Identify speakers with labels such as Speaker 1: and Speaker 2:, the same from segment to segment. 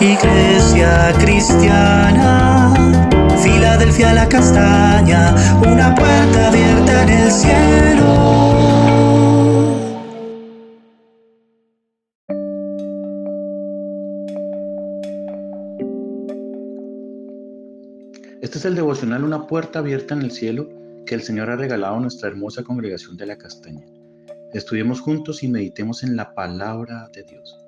Speaker 1: Iglesia cristiana, Filadelfia la castaña, una puerta abierta en el cielo.
Speaker 2: Este es el devocional Una puerta abierta en el cielo que el Señor ha regalado a nuestra hermosa congregación de la Castaña. Estudiemos juntos y meditemos en la palabra de Dios.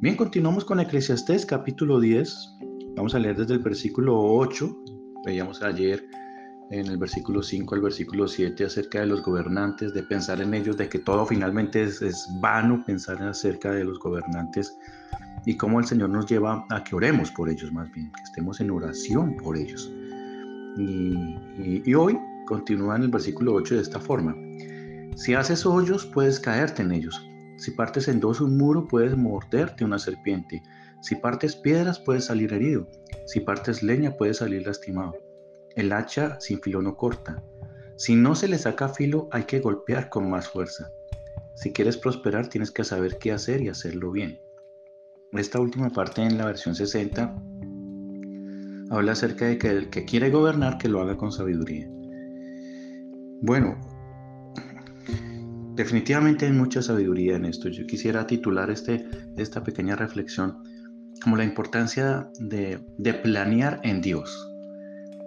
Speaker 2: Bien, continuamos con Eclesiastés capítulo 10. Vamos a leer desde el versículo 8. Veíamos ayer en el versículo 5 al versículo 7 acerca de los gobernantes, de pensar en ellos, de que todo finalmente es, es vano pensar acerca de los gobernantes y cómo el Señor nos lleva a que oremos por ellos más bien, que estemos en oración por ellos. Y, hoy continúa en el versículo 8 de esta forma. Si haces hoyos, puedes caerte en ellos. Si partes en dos un muro, puedes morderte una serpiente. Si partes piedras, puedes salir herido. Si partes leña, puedes salir lastimado. El hacha sin filo no corta. Si no se le saca filo, hay que golpear con más fuerza. Si quieres prosperar, tienes que saber qué hacer y hacerlo bien. Esta última parte en la versión 60 habla acerca de que el que quiere gobernar, que lo haga con sabiduría. Bueno, definitivamente hay mucha sabiduría en esto. Yo quisiera titular este, esta pequeña reflexión como la importancia de, de planear en Dios.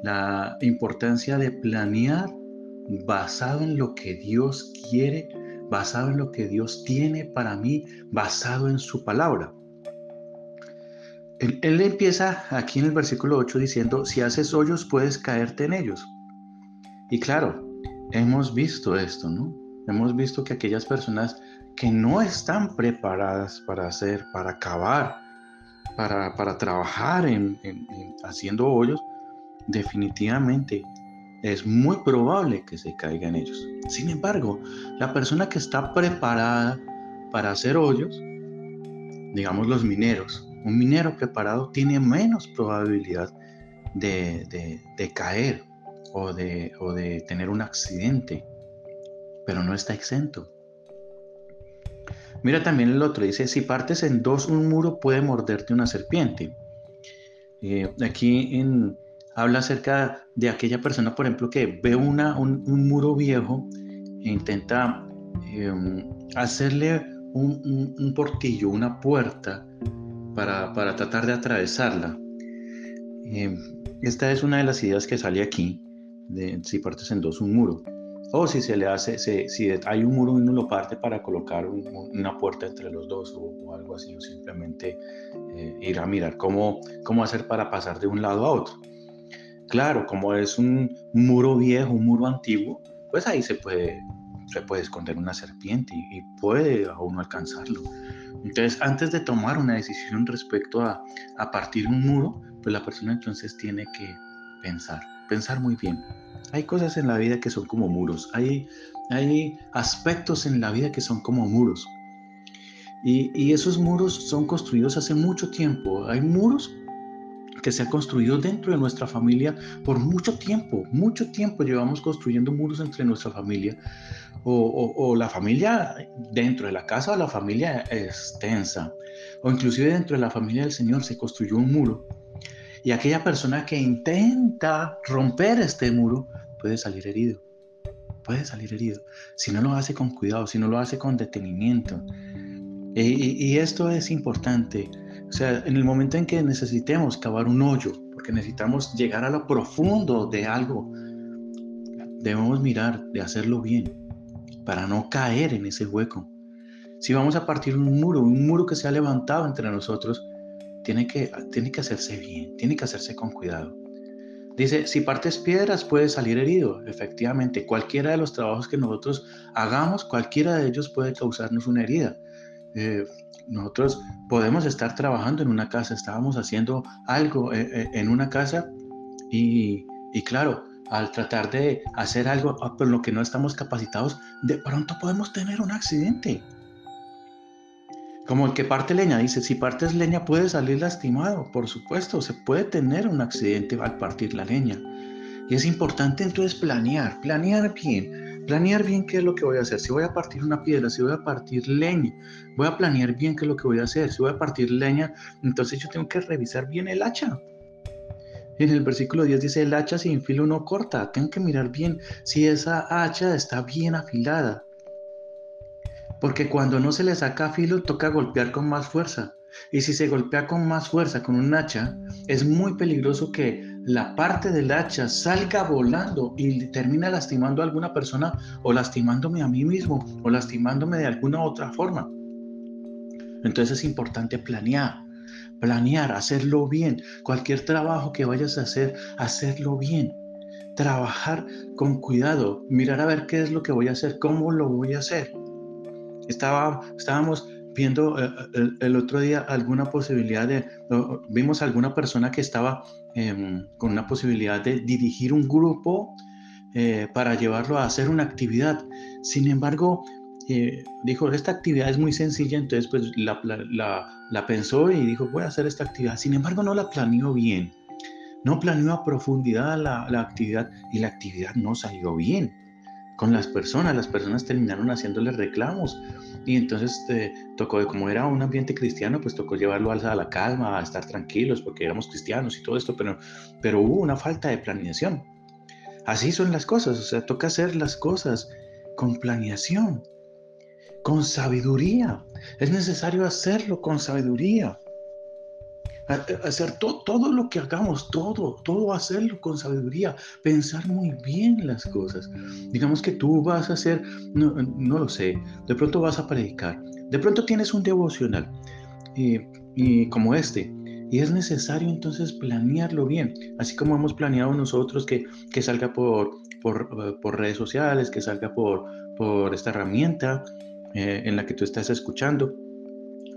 Speaker 2: La importancia de planear basado en lo que Dios quiere, basado en lo que Dios tiene para mí, basado en su palabra. Él, empieza aquí en el versículo 8 diciendo, si haces hoyos puedes caerte en ellos. Y claro, hemos visto esto, ¿no? Hemos visto que aquellas personas que no están preparadas para hacer, para cavar, para, trabajar en, haciendo hoyos, definitivamente es muy probable que se caiga en ellos. Sin embargo, la persona que está preparada para hacer hoyos, digamos los mineros, un minero preparado tiene menos probabilidad de, caer o de, o de tener un accidente, pero no está exento. Mira también el otro, dice, si partes en dos un muro puede morderte una serpiente. Eh, aquí habla acerca de aquella persona, por ejemplo, que ve una, un, muro viejo e intenta em, hacerle un, un, portillo, una puerta para, tratar de atravesarla. Eh, esta es una de las ideas que sale aquí, de si partes en dos un muro. O si se le hace, si hay un muro y uno lo parte para colocar una puerta entre los dos o, algo así, o simplemente eh, ir a mirar cómo, cómo hacer para pasar de un lado a otro. Claro, como es un muro viejo, un muro antiguo, pues ahí se puede, se puede esconder una serpiente y, y puede a uno alcanzarlo. Entonces, antes de tomar una decisión respecto a, partir un muro, pues la persona entonces tiene que pensar, pensar muy bien. Hay cosas en la vida que son como muros, hay, hay aspectos en la vida que son como muros. Y, esos muros son construidos hace mucho tiempo. Hay muros que se han construido dentro de nuestra familia por mucho tiempo, mucho tiempo llevamos construyendo muros entre nuestra familia o, la familia dentro de la casa o la familia extensa o inclusive dentro de la familia del Señor se construyó un muro y aquella persona que intenta romper este muro puede salir herido, puede salir herido si no lo hace con cuidado, si no lo hace con detenimiento. y esto es importante o sea, en el momento en que necesitemos cavar un hoyo, porque necesitamos llegar a lo profundo de algo, debemos mirar de hacerlo bien para no caer en ese hueco. Si vamos a partir un muro, un muro que se ha levantado entre nosotros, tiene que, tiene que hacerse bien, tiene que hacerse con cuidado. Dice, si partes piedras puedes salir herido. Efectivamente, cualquiera de los trabajos que nosotros hagamos, cualquiera de ellos puede causarnos una herida. Eh, nosotros podemos estar trabajando en una casa, estábamos haciendo algo eh, eh, en una casa y, claro, al tratar de hacer algo ah, por lo que no estamos capacitados, de pronto podemos tener un accidente. Como el que parte leña, dice, si partes leña puede salir lastimado, por supuesto, se puede tener un accidente al partir la leña. Y es importante entonces planear, planear bien, Planear bien qué es lo que voy a hacer. Si voy a partir una piedra, si voy a partir leña, voy a planear bien qué es lo que voy a hacer. Si voy a partir leña, entonces yo tengo que revisar bien el hacha. En el versículo 10 dice, el hacha sin filo no corta. Tengo que mirar bien si esa hacha está bien afilada. Porque cuando no se le saca filo, toca golpear con más fuerza. Y si se golpea con más fuerza con un hacha, es muy peligroso que la parte del hacha salga volando y termina lastimando a alguna persona o lastimándome a mí mismo o lastimándome de alguna otra forma. Entonces es importante planear, planear, hacerlo bien. Cualquier trabajo que vayas a hacer, hacerlo bien. Trabajar con cuidado, mirar a ver qué es lo que voy a hacer, cómo lo voy a hacer. Estaba, estábamos viendo eh, el, otro día alguna posibilidad de, vimos alguna persona que estaba em, con una posibilidad de dirigir un grupo eh, para llevarlo a hacer una actividad. Sin embargo, eh, dijo, esta actividad es muy sencilla, entonces pues la, la, pensó y dijo, voy a hacer esta actividad. Sin embargo, no la planeó bien. No planeó a profundidad la, la actividad y la actividad no salió bien con las personas. Las personas terminaron haciéndole reclamos y entonces eh, tocó, como era un ambiente cristiano, pues tocó llevarlo a la calma, a estar tranquilos, porque éramos cristianos y todo esto, pero, pero hubo una falta de planeación. Así son las cosas, o sea, toca hacer las cosas con planeación, con sabiduría. Es necesario hacerlo con sabiduría hacer todo lo que hagamos, todo, todo hacerlo con sabiduría, pensar muy bien las cosas. Digamos que tú vas a hacer, no, lo sé, de pronto vas a predicar, de pronto tienes un devocional y, como este, y es necesario entonces planearlo bien, así como hemos planeado nosotros que, que salga por, por, redes sociales, que salga por, por esta herramienta eh, en la que tú estás escuchando.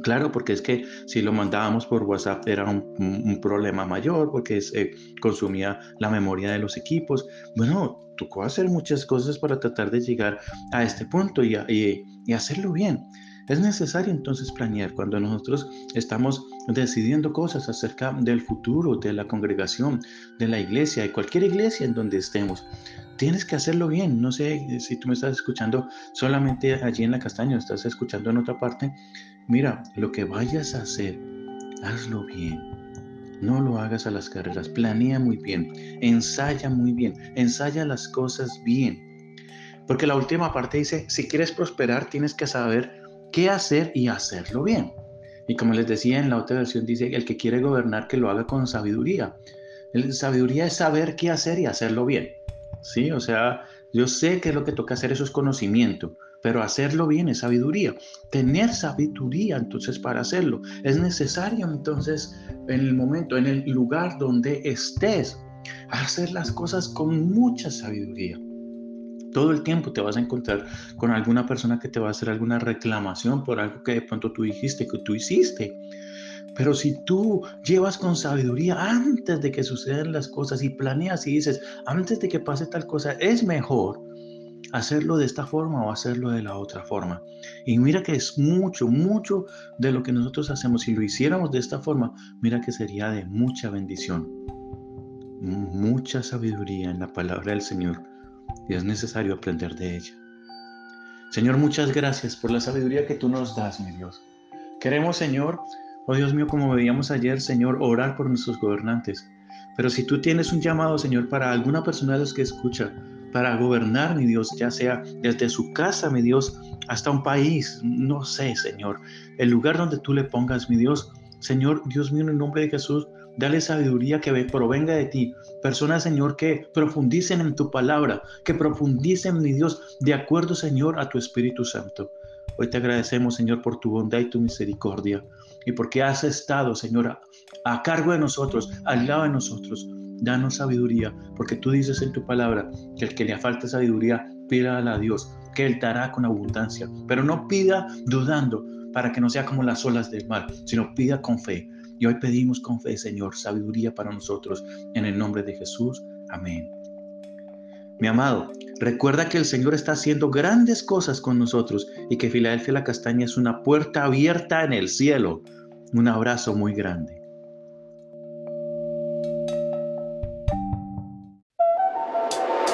Speaker 2: Claro, porque es que si lo mandábamos por WhatsApp era un, problema mayor porque se consumía la memoria de los equipos. Bueno, tocó hacer muchas cosas para tratar de llegar a este punto y, hacerlo bien. Es necesario entonces planear cuando nosotros estamos decidiendo cosas acerca del futuro, de la congregación, de la iglesia, de cualquier iglesia en donde estemos. Tienes que hacerlo bien. No sé si tú me estás escuchando solamente allí en la castaña, estás escuchando en otra parte. Mira, lo que vayas a hacer, hazlo bien. No lo hagas a las carreras. Planea muy bien. Ensaya muy bien. Ensaya las cosas bien. Porque la última parte dice, si quieres prosperar, tienes que saber qué hacer y hacerlo bien. Y como les decía en la otra versión, dice, el que quiere gobernar, que lo haga con sabiduría. El, sabiduría es saber qué hacer y hacerlo bien. ¿Sí? O sea, yo sé que lo que toca hacer, eso es conocimiento pero hacerlo bien es sabiduría. Tener sabiduría entonces para hacerlo. Es necesario entonces en el momento, en el lugar donde estés, hacer las cosas con mucha sabiduría. Todo el tiempo te vas a encontrar con alguna persona que te va a hacer alguna reclamación por algo que de pronto tú dijiste, que tú hiciste. Pero si tú llevas con sabiduría antes de que sucedan las cosas y planeas y dices, antes de que pase tal cosa, es mejor hacerlo de esta forma o hacerlo de la otra forma. Y mira que es mucho, mucho de lo que nosotros hacemos. Si lo hiciéramos de esta forma, mira que sería de mucha bendición, mucha sabiduría en la palabra del Señor. Y es necesario aprender de ella. Señor, muchas gracias por la sabiduría que tú nos das, mi Dios. Queremos, Señor, oh Dios mío, como veíamos ayer, Señor, orar por nuestros gobernantes. Pero si tú tienes un llamado, Señor, para alguna persona de los que escucha, para gobernar, mi Dios, ya sea desde su casa, mi Dios, hasta un país, no sé, Señor, el lugar donde tú le pongas, mi Dios, Señor, Dios mío, en el nombre de Jesús, dale sabiduría que provenga de ti. Personas, Señor, que profundicen en tu palabra, que profundicen, mi Dios, de acuerdo, Señor, a tu Espíritu Santo. Hoy te agradecemos, Señor, por tu bondad y tu misericordia y porque has estado, Señor, a, cargo de nosotros, al lado de nosotros. Danos sabiduría, porque tú dices en tu palabra que el que le falte sabiduría, pida a Dios, que Él dará con abundancia. Pero no pida dudando para que no sea como las olas del mar, sino pida con fe. Y hoy pedimos con fe, Señor, sabiduría para nosotros. En el nombre de Jesús. Amén. Mi amado, recuerda que el Señor está haciendo grandes cosas con nosotros y que Filadelfia la Castaña es una puerta abierta en el cielo. Un abrazo muy grande.